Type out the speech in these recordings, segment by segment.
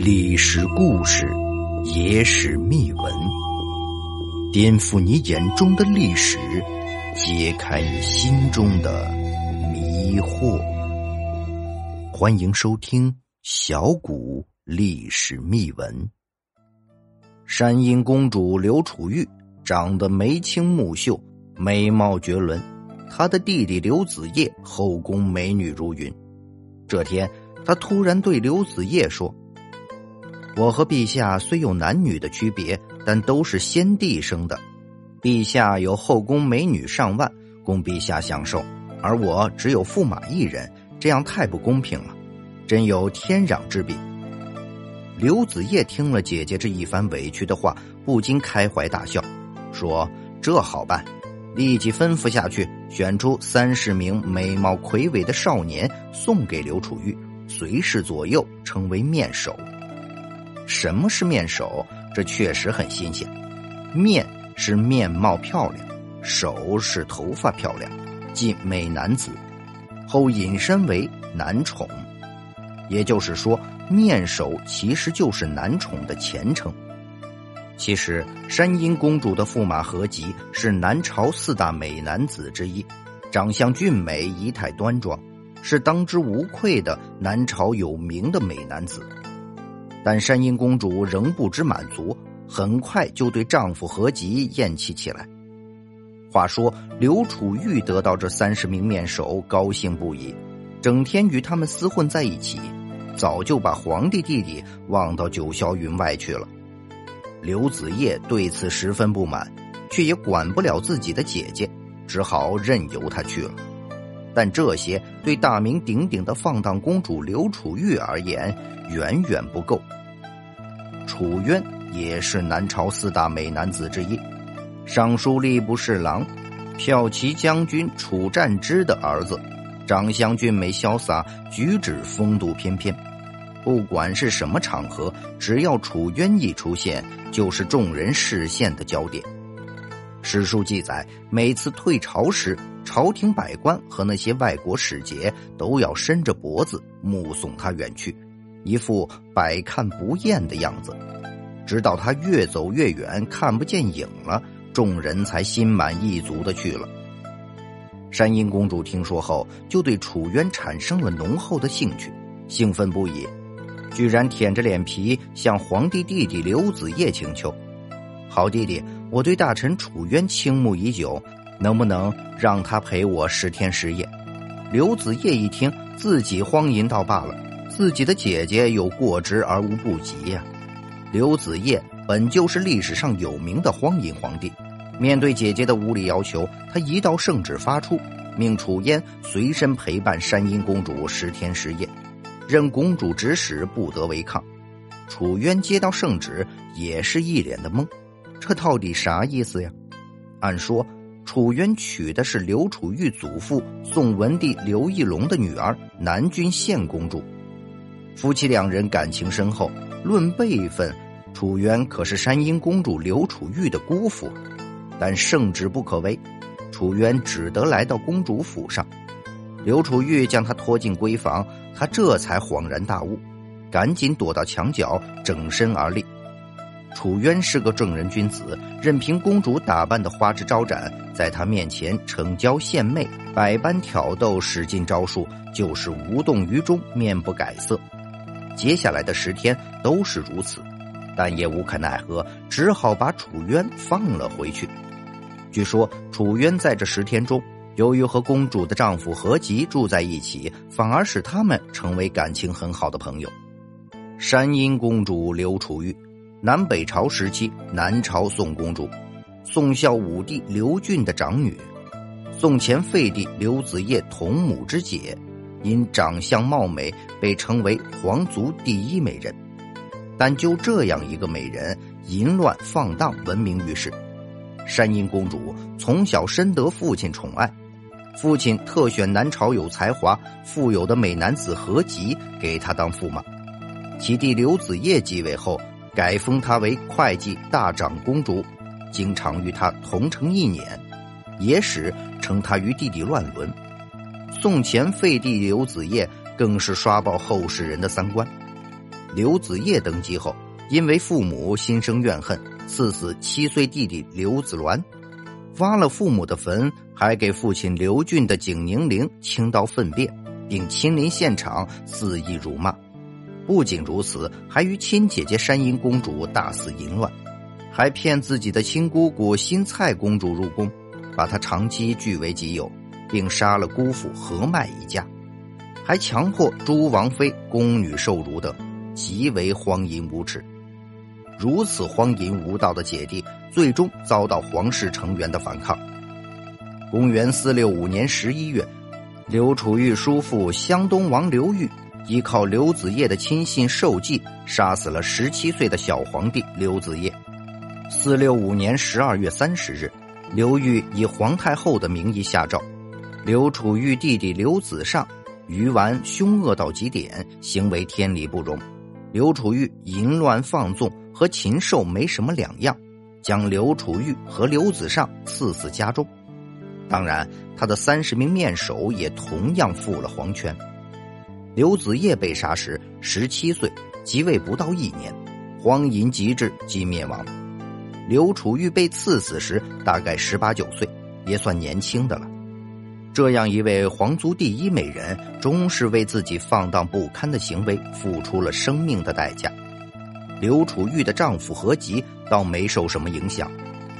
历史故事，野史秘闻，颠覆你眼中的历史，揭开你心中的迷惑。欢迎收听小谷历史秘闻。山阴公主刘楚玉长得眉清目秀，美貌绝伦。她的弟弟刘子业后宫美女如云。这天，他突然对刘子业说。我和陛下虽有男女的区别，但都是先帝生的。陛下有后宫美女上万供陛下享受，而我只有驸马一人，这样太不公平了，真有天壤之别。刘子业听了姐姐这一番委屈的话，不禁开怀大笑，说：“这好办，立即吩咐下去，选出三十名美貌魁伟的少年，送给刘楚玉，随侍左右，称为面首。”什么是面首？这确实很新鲜。面是面貌漂亮，首是头发漂亮，即美男子。后引申为男宠，也就是说，面首其实就是男宠的前称。其实，山阴公主的驸马何集是南朝四大美男子之一，长相俊美，仪态端庄，是当之无愧的南朝有名的美男子。但山阴公主仍不知满足，很快就对丈夫何吉厌弃起来。话说刘楚玉得到这三十名面首，高兴不已，整天与他们厮混在一起，早就把皇帝弟弟忘到九霄云外去了。刘子业对此十分不满，却也管不了自己的姐姐，只好任由他去了。但这些对大名鼎鼎的放荡公主刘楚玉而言，远远不够。楚渊也是南朝四大美男子之一，尚书吏部侍郎、骠骑将军楚战之的儿子，长相俊美潇洒，举止风度翩翩。不管是什么场合，只要楚渊一出现，就是众人视线的焦点。史书记载，每次退朝时，朝廷百官和那些外国使节都要伸着脖子目送他远去，一副百看不厌的样子。直到他越走越远，看不见影了，众人才心满意足的去了。山阴公主听说后，就对楚渊产生了浓厚的兴趣，兴奋不已，居然舔着脸皮向皇帝弟弟刘子业请求：“好弟弟。”我对大臣楚渊倾慕已久，能不能让他陪我十天十夜？刘子业一听，自己荒淫倒罢了，自己的姐姐有过之而无不及呀。刘子业本就是历史上有名的荒淫皇帝，面对姐姐的无理要求，他一道圣旨发出，命楚嫣随身陪伴山阴公主十天十夜，任公主指使，不得违抗。楚渊接到圣旨，也是一脸的懵。这到底啥意思呀？按说，楚渊娶的是刘楚玉祖父宋文帝刘义隆的女儿南郡县公主，夫妻两人感情深厚。论辈分，楚渊可是山阴公主刘楚玉的姑父，但圣旨不可违，楚渊只得来到公主府上。刘楚玉将他拖进闺房，他这才恍然大悟，赶紧躲到墙角，整身而立。楚渊是个正人君子，任凭公主打扮的花枝招展，在他面前逞娇献媚，百般挑逗，使尽招数，就是无动于衷，面不改色。接下来的十天都是如此，但也无可奈何，只好把楚渊放了回去。据说楚渊在这十天中，由于和公主的丈夫何吉住在一起，反而使他们成为感情很好的朋友。山阴公主刘楚玉。南北朝时期，南朝宋公主，宋孝武帝刘俊的长女，宋前废帝刘子业同母之姐，因长相貌美，被称为皇族第一美人。但就这样一个美人，淫乱放荡，闻名于世。山阴公主从小深得父亲宠爱，父亲特选南朝有才华、富有的美男子何吉给她当驸马。其弟刘子业继位后。改封她为会稽大长公主，经常与她同乘一辇，野史称她与弟弟乱伦。宋前废帝刘子业更是刷爆后世人的三观。刘子业登基后，因为父母心生怨恨，赐死七岁弟弟刘子鸾，挖了父母的坟，还给父亲刘俊的景宁陵倾倒粪便，并亲临现场肆意辱骂。不仅如此，还与亲姐姐山阴公主大肆淫乱，还骗自己的亲姑姑新蔡公主入宫，把她长期据为己有，并杀了姑父何迈一家。还强迫诸王妃、宫女受辱等，极为荒淫无耻。如此荒淫无道的姐弟，最终遭到皇室成员的反抗。公元四六五年十一月，刘楚玉叔父湘东王刘裕依靠刘子业的亲信受计，杀死了十七岁的小皇帝刘子业。四六五年十二月三十日，刘裕以皇太后的名义下诏，刘楚玉弟弟刘子尚。鱼丸凶恶到极点，行为天理不容。刘楚玉淫乱放纵，和禽兽没什么两样，将刘楚玉和刘子尚赐死家中。当然，他的三十名面首也同样负了黄泉。刘子业被杀时十七岁，即位不到一年，荒淫极致即灭亡。刘楚玉被赐死时大概十八九岁，也算年轻的了。这样一位皇族第一美人，终是为自己放荡不堪的行为付出了生命的代价。刘楚玉的丈夫何吉倒没受什么影响，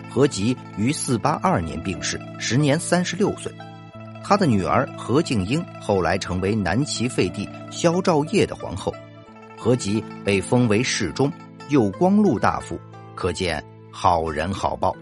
何吉于四八二年病逝，时年三十六岁。他的女儿何静英后来成为南齐废帝萧兆业的皇后，何吉被封为侍中，右光禄大夫，可见好人好报。